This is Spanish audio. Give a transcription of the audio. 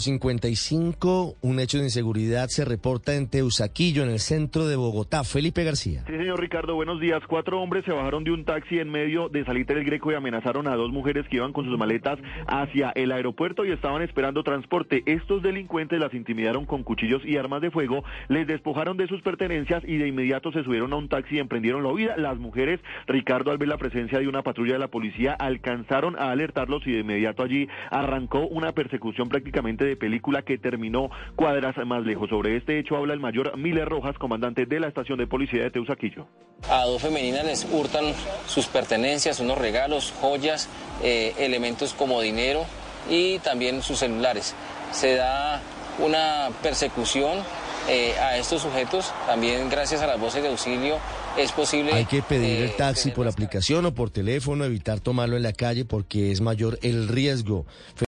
55, un hecho de inseguridad se reporta en Teusaquillo, en el centro de Bogotá. Felipe García. Sí, señor Ricardo, buenos días. Cuatro hombres se bajaron de un taxi en medio de Salita del Greco y amenazaron a dos mujeres que iban con sus maletas hacia el aeropuerto y estaban esperando transporte. Estos delincuentes las intimidaron con cuchillos y armas de fuego, les despojaron de sus pertenencias y de inmediato se subieron a un taxi y emprendieron la huida. Las mujeres, Ricardo, al ver la presencia de una patrulla de la policía, alcanzaron a alertarlos y de inmediato allí arrancó una persecución prácticamente de película que terminó cuadras más lejos. Sobre este hecho habla el mayor Miller Rojas, comandante de la estación de policía de Teusaquillo. A dos femeninas les hurtan sus pertenencias, unos regalos, joyas, eh, elementos como dinero y también sus celulares. Se da una persecución eh, a estos sujetos, también gracias a las voces de auxilio es posible... Hay que pedir el eh, taxi por aplicación o por teléfono, evitar tomarlo en la calle porque es mayor el riesgo.